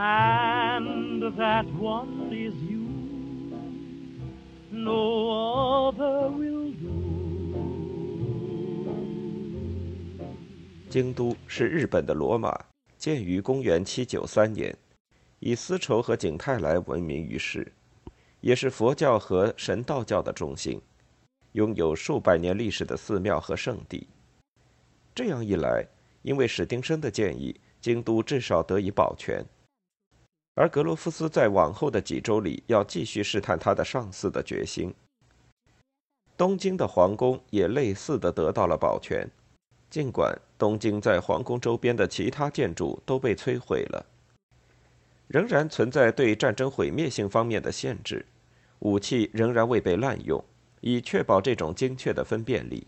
And that one is you. No other will do. 京都是日本的罗马，建于公元793年，以丝绸和景泰来闻名于世，也是佛教和神道教的中心，拥有数百年历史的寺庙和圣地。这样一来，因为史丁生的建议，京都至少得以保全。而格罗夫斯在往后的几周里要继续试探他的上司的决心。东京的皇宫也类似的得到了保全，尽管东京在皇宫周边的其他建筑都被摧毁了，仍然存在对战争毁灭性方面的限制，武器仍然未被滥用，以确保这种精确的分辨力。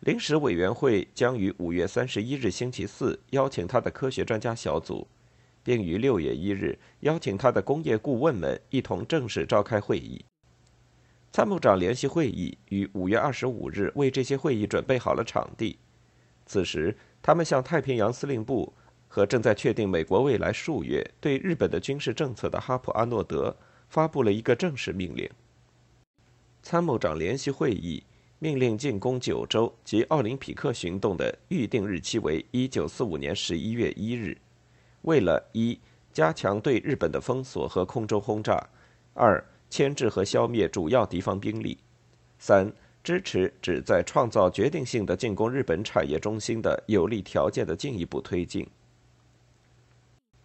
临时委员会将于五月三十一日星期四邀请他的科学专家小组。并于六月一日邀请他的工业顾问们一同正式召开会议。参谋长联席会议于五月二十五日为这些会议准备好了场地。此时，他们向太平洋司令部和正在确定美国未来数月对日本的军事政策的哈普阿诺德发布了一个正式命令。参谋长联席会议命令进攻九州及奥林匹克行动的预定日期为一九四五年十一月一日。为了一加强对日本的封锁和空中轰炸，二牵制和消灭主要敌方兵力，三支持旨在创造决定性的进攻日本产业中心的有利条件的进一步推进。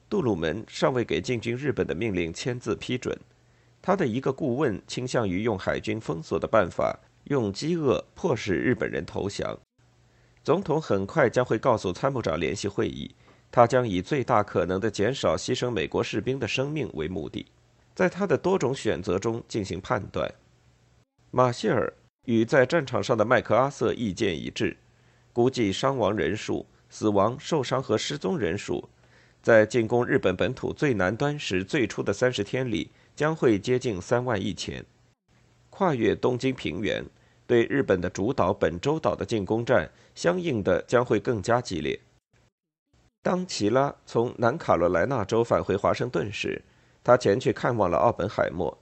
杜鲁门尚未给进军日本的命令签字批准，他的一个顾问倾向于用海军封锁的办法，用饥饿迫使日本人投降。总统很快将会告诉参谋长联席会议。他将以最大可能的减少牺牲美国士兵的生命为目的，在他的多种选择中进行判断。马歇尔与在战场上的麦克阿瑟意见一致，估计伤亡人数、死亡、受伤和失踪人数，在进攻日本本土最南端时最初的三十天里将会接近三万一千。跨越东京平原，对日本的主岛本州岛的进攻战，相应的将会更加激烈。当齐拉从南卡罗来纳州返回华盛顿时，他前去看望了奥本海默。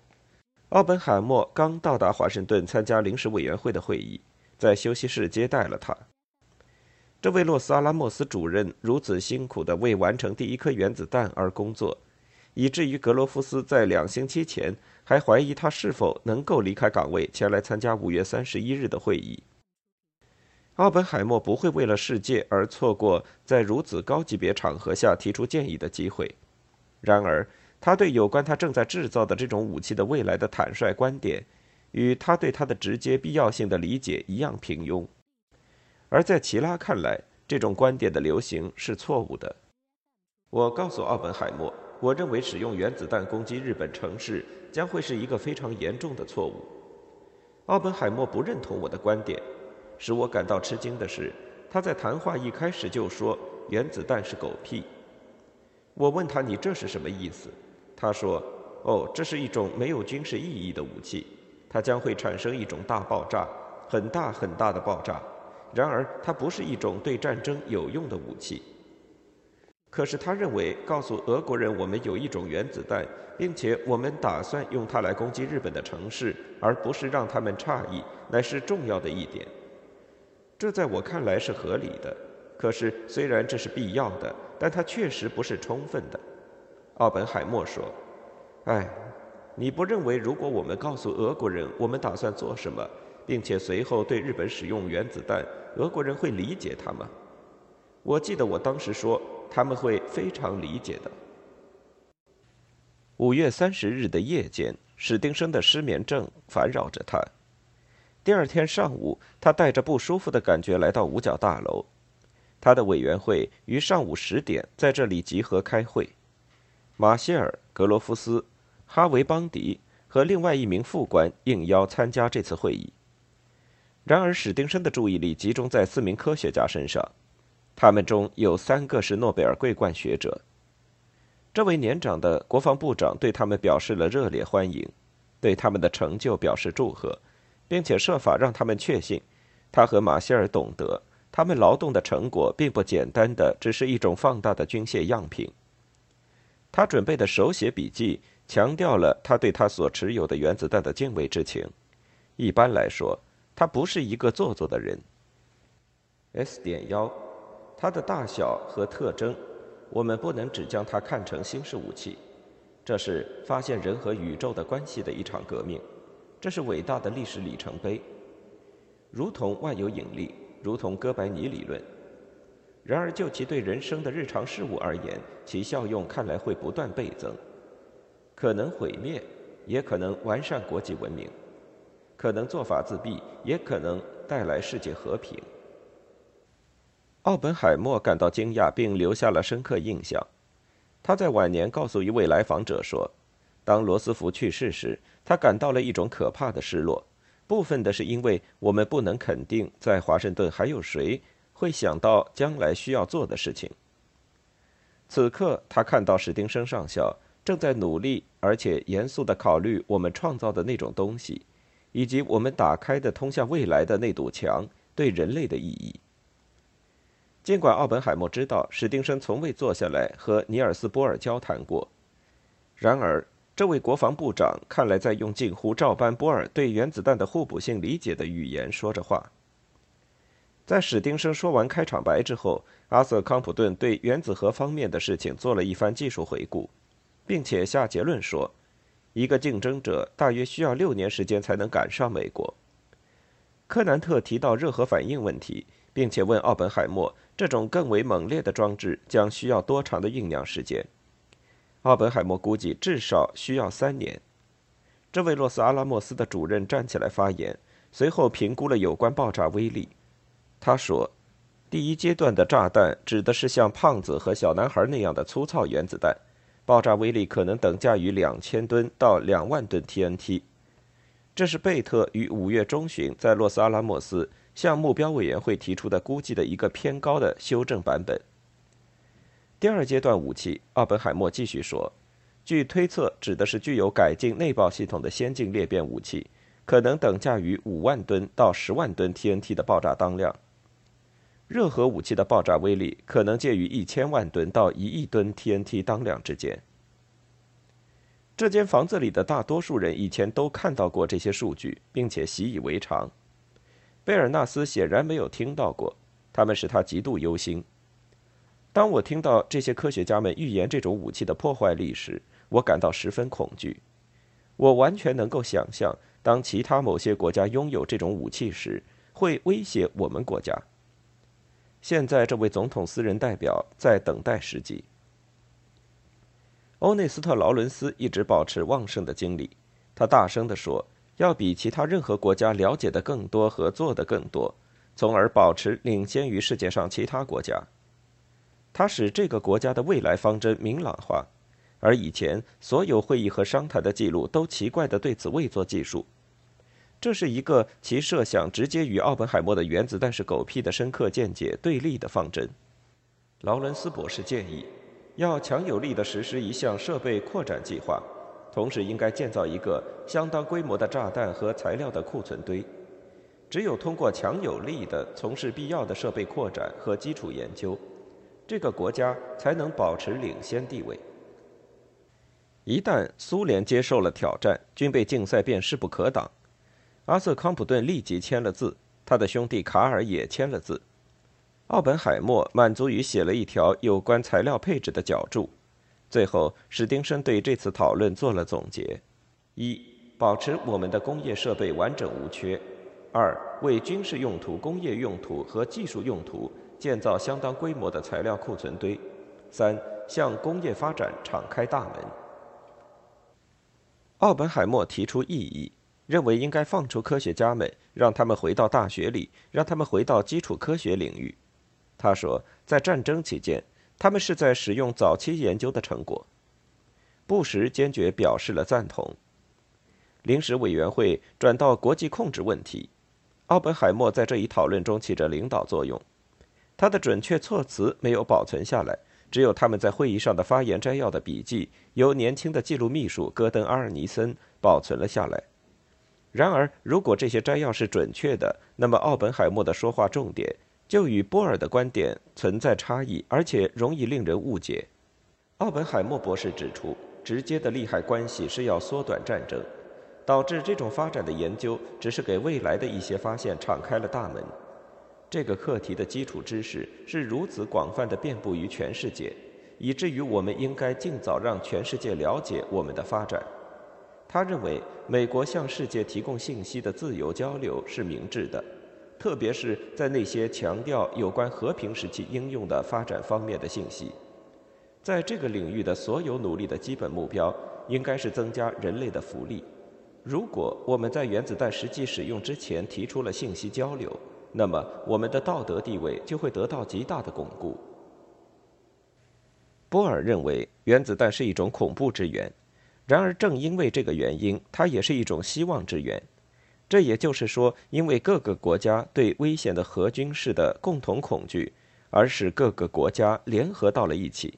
奥本海默刚到达华盛顿参加临时委员会的会议，在休息室接待了他。这位洛斯阿拉莫斯主任如此辛苦地为完成第一颗原子弹而工作，以至于格罗夫斯在两星期前还怀疑他是否能够离开岗位前来参加五月三十一日的会议。奥本海默不会为了世界而错过在如此高级别场合下提出建议的机会。然而，他对有关他正在制造的这种武器的未来的坦率观点，与他对它的直接必要性的理解一样平庸。而在齐拉看来，这种观点的流行是错误的。我告诉奥本海默，我认为使用原子弹攻击日本城市将会是一个非常严重的错误。奥本海默不认同我的观点。使我感到吃惊的是，他在谈话一开始就说原子弹是狗屁。我问他：“你这是什么意思？”他说：“哦，这是一种没有军事意义的武器，它将会产生一种大爆炸，很大很大的爆炸。然而，它不是一种对战争有用的武器。可是，他认为告诉俄国人我们有一种原子弹，并且我们打算用它来攻击日本的城市，而不是让他们诧异，乃是重要的一点。”这在我看来是合理的，可是虽然这是必要的，但它确实不是充分的。奥本海默说：“哎，你不认为如果我们告诉俄国人我们打算做什么，并且随后对日本使用原子弹，俄国人会理解他吗？”我记得我当时说他们会非常理解的。五月三十日的夜间，史丁生的失眠症烦扰着他。第二天上午，他带着不舒服的感觉来到五角大楼。他的委员会于上午十点在这里集合开会。马歇尔、格罗夫斯、哈维邦迪和另外一名副官应邀参加这次会议。然而，史丁生的注意力集中在四名科学家身上，他们中有三个是诺贝尔桂冠学者。这位年长的国防部长对他们表示了热烈欢迎，对他们的成就表示祝贺，并且设法让他们确信，他和马歇尔懂得。他们劳动的成果并不简单的只是一种放大的军械样品。他准备的手写笔记强调了他对他所持有的原子弹的敬畏之情。一般来说，他不是一个做作的人。S 点幺，它的大小和特征，我们不能只将它看成新式武器。这是发现人和宇宙的关系的一场革命，这是伟大的历史里程碑，如同万有引力。如同哥白尼理论，然而就其对人生的日常事物而言，其效用看来会不断倍增，可能毁灭，也可能完善国际文明，可能做法自闭，也可能带来世界和平。奥本海默感到惊讶，并留下了深刻印象。他在晚年告诉一位来访者说：“当罗斯福去世时，他感到了一种可怕的失落。”部分的是因为我们不能肯定，在华盛顿还有谁会想到将来需要做的事情。此刻，他看到史丁生上校正在努力而且严肃地考虑我们创造的那种东西，以及我们打开的通向未来的那堵墙对人类的意义。尽管奥本海默知道史丁生从未坐下来和尼尔斯·波尔交谈过，然而。这位国防部长看来在用近乎照搬波尔对原子弹的互补性理解的语言说着话。在史丁生说完开场白之后，阿瑟·康普顿对原子核方面的事情做了一番技术回顾，并且下结论说，一个竞争者大约需要六年时间才能赶上美国。柯南特提到热核反应问题，并且问奥本海默，这种更为猛烈的装置将需要多长的酝酿时间。奥本海默估计至少需要三年。这位洛斯阿拉莫斯的主任站起来发言，随后评估了有关爆炸威力。他说：“第一阶段的炸弹指的是像胖子和小男孩那样的粗糙原子弹，爆炸威力可能等价于两千吨到两万吨 TNT。”这是贝特于五月中旬在洛斯阿拉莫斯向目标委员会提出的估计的一个偏高的修正版本。第二阶段武器，奥本海默继续说：“据推测，指的是具有改进内爆系统的先进裂变武器，可能等价于五万吨到十万吨 TNT 的爆炸当量。热核武器的爆炸威力可能介于一千万吨到一亿吨 TNT 当量之间。”这间房子里的大多数人以前都看到过这些数据，并且习以为常。贝尔纳斯显然没有听到过，他们使他极度忧心。当我听到这些科学家们预言这种武器的破坏力时，我感到十分恐惧。我完全能够想象，当其他某些国家拥有这种武器时，会威胁我们国家。现在，这位总统私人代表在等待时机。欧内斯特·劳伦斯一直保持旺盛的精力，他大声地说：“要比其他任何国家了解的更多和做的更多，从而保持领先于世界上其他国家。”它使这个国家的未来方针明朗化，而以前所有会议和商谈的记录都奇怪地对此未做记述。这是一个其设想直接与奥本海默的原子弹是狗屁的深刻见解对立的方针。劳伦斯博士建议，要强有力地实施一项设备扩展计划，同时应该建造一个相当规模的炸弹和材料的库存堆。只有通过强有力地从事必要的设备扩展和基础研究。这个国家才能保持领先地位。一旦苏联接受了挑战，军备竞赛便势不可挡。阿瑟·康普顿立即签了字，他的兄弟卡尔也签了字。奥本海默满足于写了一条有关材料配置的脚注。最后，史丁生对这次讨论做了总结：一、保持我们的工业设备完整无缺；二、为军事用途、工业用途和技术用途。建造相当规模的材料库存堆，三向工业发展敞开大门。奥本海默提出异议，认为应该放出科学家们，让他们回到大学里，让他们回到基础科学领域。他。说，在战争期间，他们是在使用早期研究的成果。布什坚决表示了赞同。临时委员会转到国际控制问题，奥本海默在这一讨论中起着领导作用。他的准确措辞没有保存下来，只有他们在会议上的发言摘要的笔记，由年轻的记录秘书戈登·阿尔尼森保存了下来。然而，如果这些摘要是准确的，那么奥本海默的说话重点就与波尔的观点存在差异，而且容易令人误解。奥本海默博士指出，直接的利害关系是要缩短战争，导致这种发展的研究只是给未来的一些发现敞开了大门。这个课题的基础知识是如此广泛的遍布于全世界，以至于我们应该尽早让全世界了解我们的发展。他认为，美国向世界提供信息的自由交流是明智的，特别是在那些强调有关和平时期应用的发展方面的信息。在这个领域的所有努力的基本目标，应该是增加人类的福利。如果我们在原子弹实际使用之前提出了信息交流，那么我们的道德地位就会得到极大的巩固。波尔认为，原子弹是一种恐怖之源。然而，正因为这个原因，它也是一种希望之源。这也就是说，因为各个国家对危险的核军事的共同恐惧，而使各个国家联合到了一起。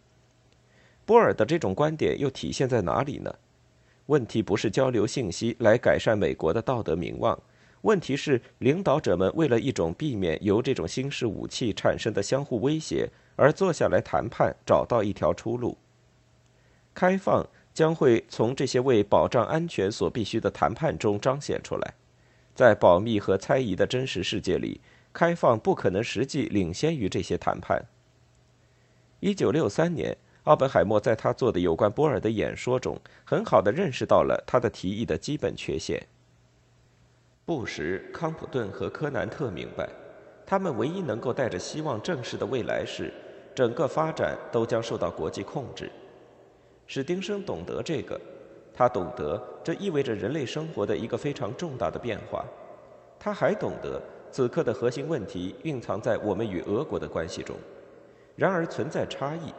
波尔的这种观点又体现在哪里呢？问题不是交流信息来改善美国的道德名望，问题是领导者们为了一种避免由这种新式武器产生的相互威胁而坐下来谈判，找到一条出路。开放。将会从这些为保障安全所必须的谈判中彰显出来。在保密和猜疑的真实世界里，开放不可能实际领先于这些谈判。一九六三年，奥本海默在他做的有关波尔的演说中，很好的认识到了他的提议的基本缺陷。布什、康普顿和科南特明白，他们唯一能够带着希望正视的未来是，整个发展都将受到国际控制。史丁生懂得这个，他懂得这意味着人类生活的一个非常重大的变化。他还懂得此刻的核心问题蕴藏在我们与俄国的关系中。然而存在差异。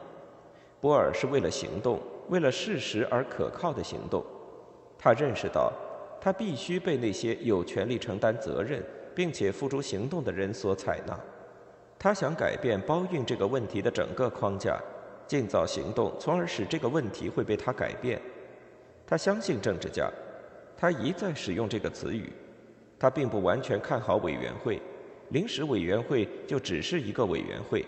波尔是为了行动，为了事实而可靠的行动。他认识到，他必须被那些有权利承担责任并且付诸行动的人所采纳。他想改变包运这个问题的整个框架。尽早行动，从而使这个问题会被他改变。他相信政治家，他一再使用这个词语。他并不完全看好委员会，临时委员会就只是一个委员会。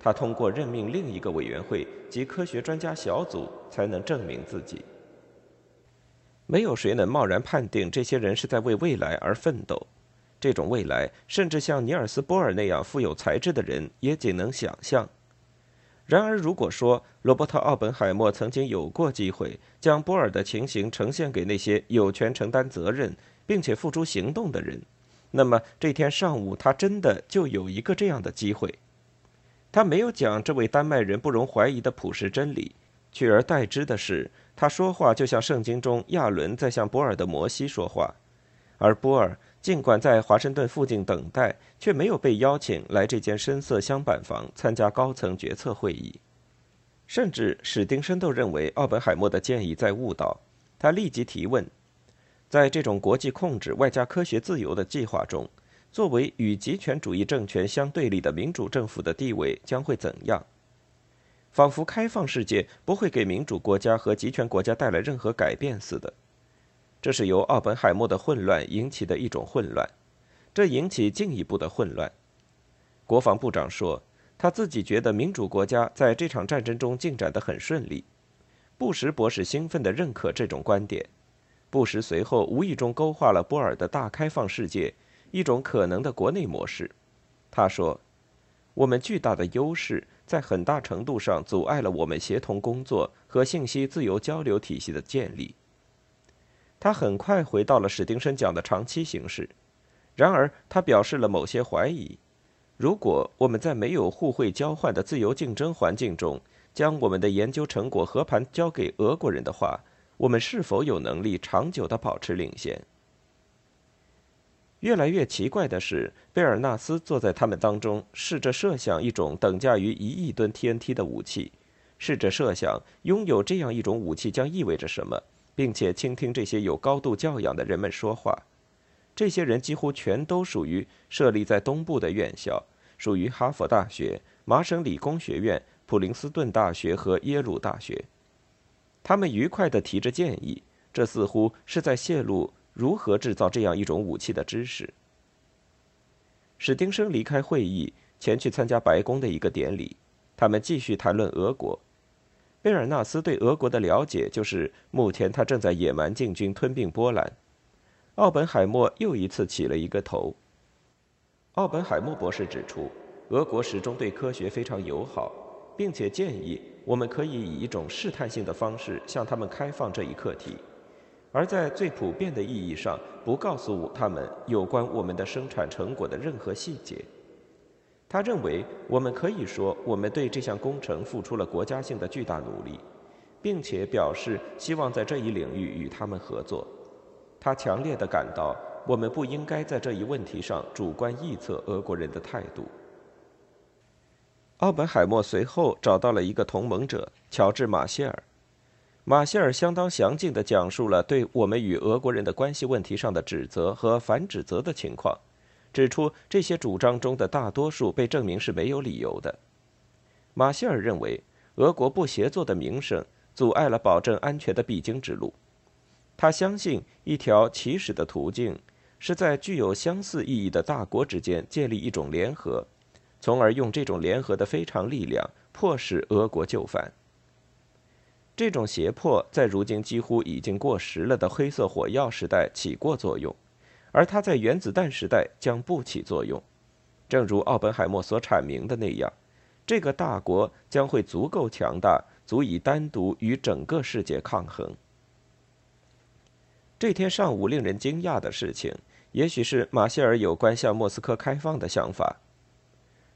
他通过任命另一个委员会及科学专家小组才能证明自己。没有谁能贸然判定这些人是在为未来而奋斗。这种未来，甚至像尼尔斯·波尔那样富有才智的人也仅能想象。然而，如果说罗伯特·奥本海默曾经有过机会将波尔的情形呈现给那些有权承担责任并且付诸行动的人，那么这天上午他真的就有一个这样的机会。他没有讲这位丹麦人不容怀疑的朴实真理，取而代之的是他说话就像圣经中亚伦在向波尔的摩西说话，而波尔。尽管在华盛顿附近等待，却没有被邀请来这间深色厢板房参加高层决策会议。甚至史丁生都认为奥本海默的建议在误导。他立即提问：在这种国际控制外加科学自由的计划中，作为与极权主义政权相对立的民主政府的地位将会怎样？仿佛开放世界不会给民主国家和集权国家带来任何改变似的。这是由奥本海默的混乱引起的一种混乱，这引起进一步的混乱。国防部长说，他自己觉得民主国家在这场战争中进展得很顺利。布什博士兴奋地认可这种观点。布什随后无意中勾画了波尔的大开放世界，一种可能的国内模式。他说：“我们巨大的优势在很大程度上阻碍了我们协同工作和信息自由交流体系的建立。”他很快回到了史丁生讲的长期形式，然而他表示了某些怀疑：如果我们在没有互惠交换的自由竞争环境中，将我们的研究成果和盘交给俄国人的话，我们是否有能力长久地保持领先？越来越奇怪的是，贝尔纳斯坐在他们当中，试着设想一种等价于一亿吨 TNT 的武器，试着设想拥有这样一种武器将意味着什么，并且倾听这些有高度教养的人们说话。这些人几乎全都属于设立在东部的院校，属于哈佛大学、麻省理工学院、普林斯顿大学和耶鲁大学。他们愉快地提着建议，这似乎是在泄露。如何制造这样一种武器的知识？史丁生离开会议，前去参加白宫的一个典礼。他们继续谈论俄国。贝尔纳斯对俄国的了解就是，目前他正在野蛮进军吞并波兰。奥本海默又一次起了一个头。奥本海默博士指出，俄国始终对科学非常友好，并且建议我们可以以一种试探性的方式向他们开放这一课题。而在最普遍的意义上，不告诉他们有关我们的生产成果的任何细节。他认为我们可以说我们对这项工程付出了国家性的巨大努力，并且表示希望在这一领域与他们合作。他强烈的感到我们不应该在这一问题上主观臆测俄国人的态度。奥本海默随后找到了一个同盟者乔治·马歇尔。马歇尔相当详尽地讲述了对我们与俄国人的关系问题上的指责和反指责的情况，指出这些主张中的大多数被证明是没有理由的。马歇尔认为，俄国不协作的名声阻碍了保证安全的必经之路。他相信一条起始的途径是在具有相似意义的大国之间建立一种联合，从而用这种联合的非常力量迫使俄国就范。这种胁迫在如今几乎已经过时了的黑色火药时代起过作用，而它在原子弹时代将不起作用。正如奥本海默所阐明的那样，这个大国将会足够强大，足以单独与整个世界抗衡。这天上午令人惊讶的事情，也许是马歇尔有关向莫斯科开放的想法。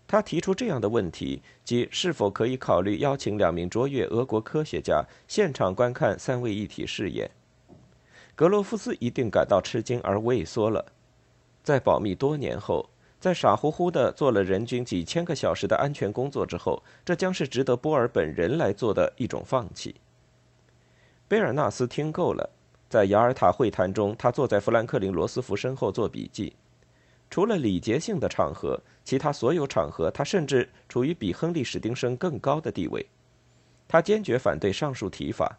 他提出这样的问题，即是否可以考虑邀请两名卓越俄国科学家现场观看三位一体试验。格罗夫斯一定感到吃惊而畏缩了。在保密多年后，在傻乎乎的做了人均几千个小时的安全工作之后，这将是值得波尔本人来做的一种放弃。贝尔纳斯听够了，在雅尔塔会谈中，他坐在富兰克林·罗斯福身后做笔记。除了礼节性的场合，其他所有场合，他甚至处于比亨利·史丁生更高的地位。他坚决反对上述提法。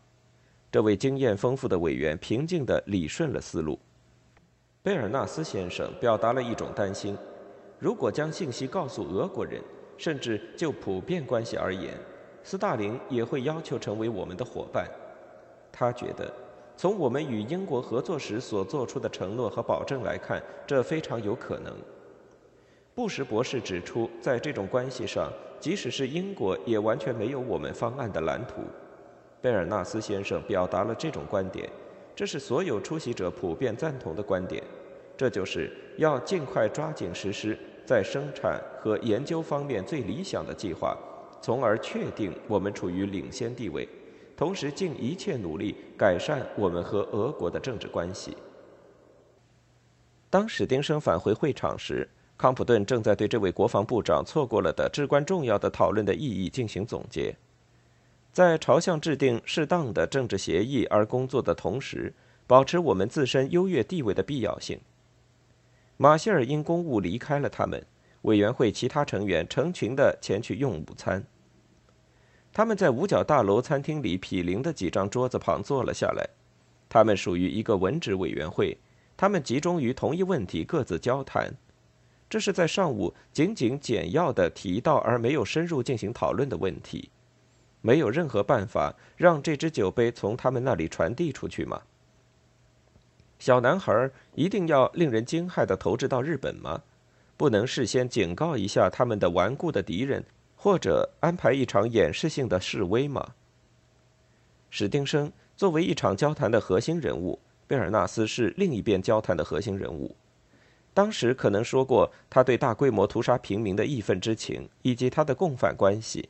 这位经验丰富的委员平静地理顺了思路。贝尔纳斯先生表达了一种担心：如果将信息告诉俄国人，甚至就普遍关系而言，斯大林也会要求成为我们的伙伴。他觉得。从我们与英国合作时所做出的承诺和保证来看，这非常有可能。布什博士指出，在这种关系上，即使是英国也完全没有我们方案的蓝图。贝尔纳斯先生表达了这种观点，这是所有出席者普遍赞同的观点。这就是要尽快抓紧实施在生产和研究方面最理想的计划，从而确定我们处于领先地位。同时，尽一切努力改善我们和俄国的政治关系。当史丁生返回会场时，康普顿正在对这位国防部长错过了的至关重要的讨论的意义进行总结。在朝向制定适当的政治协议而工作的同时，保持我们自身优越地位的必要性。马歇尔因公务离开了他们，委员会其他成员成群的前去用午餐。他们在五角大楼餐厅里毗邻的几张桌子旁坐了下来。他们属于一个文职委员会，他们集中于同一问题，各自交谈。这是在上午仅仅简要的提到而没有深入进行讨论的问题。没有任何办法让这只酒杯从他们那里传递出去吗？小男孩一定要令人惊骇的投掷到日本吗？不能事先警告一下他们的顽固的敌人？或者安排一场演示性的示威吗？史丁生作为一场交谈的核心人物，贝尔纳斯是另一边交谈的核心人物。当时可能说过他对大规模屠杀平民的义愤之情，以及他的共犯关系。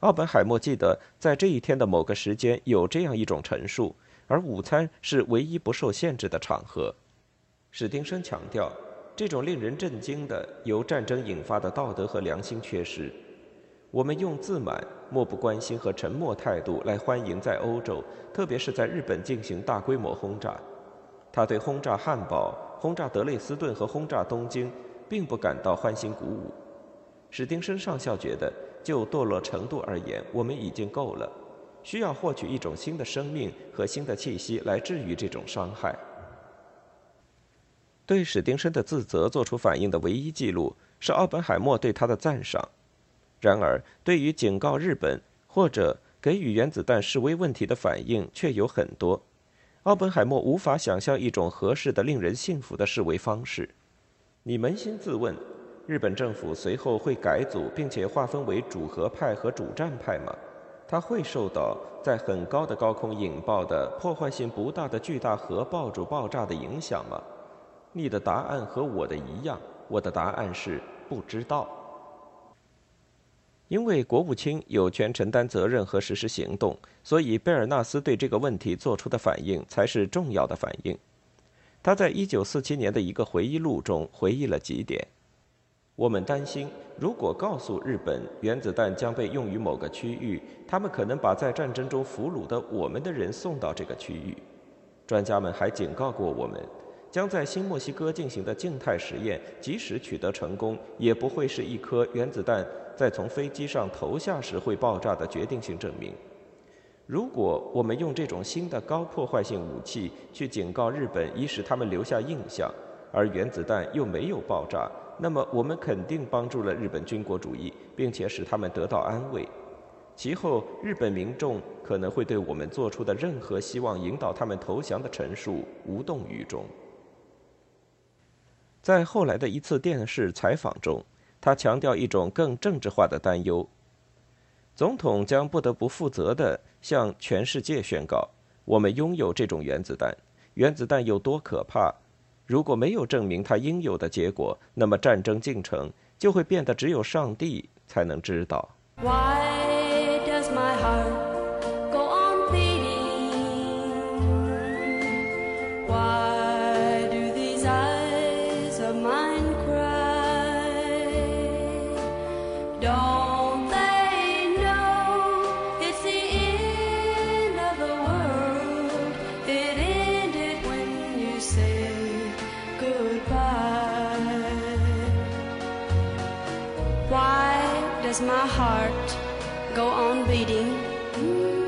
奥本海默记得在这一天的某个时间有这样一种陈述，而午餐是唯一不受限制的场合。史丁生强调，这种令人震惊的由战争引发的道德和良心缺失。我们用自满、漠不关心和沉默态度来欢迎在欧洲，特别是在日本进行大规模轰炸。他对轰炸汉堡、轰炸德累斯顿和轰炸东京，并不感到欢欣鼓舞。史丁生上校觉得，就堕落程度而言，我们已经够了，需要获取一种新的生命和新的气息来治愈这种伤害。对史丁生的自责做出反应的唯一记录是奥本海默对他的赞赏。然而，对于警告日本或者给予原子弹示威问题的反应却有很多。奥本海默无法想象一种合适的、令人信服的示威方式。你扪心自问，日本政府随后会改组并且划分为主和派和主战派吗？它会受到在很高的高空引爆的破坏性不大的巨大核爆竹爆炸的影响吗？你的答案和我的一样，我的答案是不知道。因为国务卿有权承担责任和实施行动，所以贝尔纳斯对这个问题做出的反应才是重要的反应。他在1947年的一个回忆录中回忆了几点：我们担心，如果告诉日本原子弹将被用于某个区域，他们可能把在战争中俘虏的我们的人送到这个区域。专家们还警告过我们。将在新墨西哥进行的静态实验，即使取得成功，也不会是一颗原子弹在从飞机上投下时会爆炸的决定性证明。如果我们用这种新的高破坏性武器去警告日本，以使他们留下印象，而原子弹又没有爆炸，那么我们肯定帮助了日本军国主义，并且使他们得到安慰。其后，日本民众可能会对我们做出的任何希望引导他们投降的陈述无动于衷。在后来的一次电视采访中，他强调一种更政治化的担忧：总统将不得不负责地向全世界宣告，我们拥有这种原子弹。原子弹有多可怕？如果没有证明它应有的结果，那么战争进程就会变得只有上帝才能知道。My heart go on beating?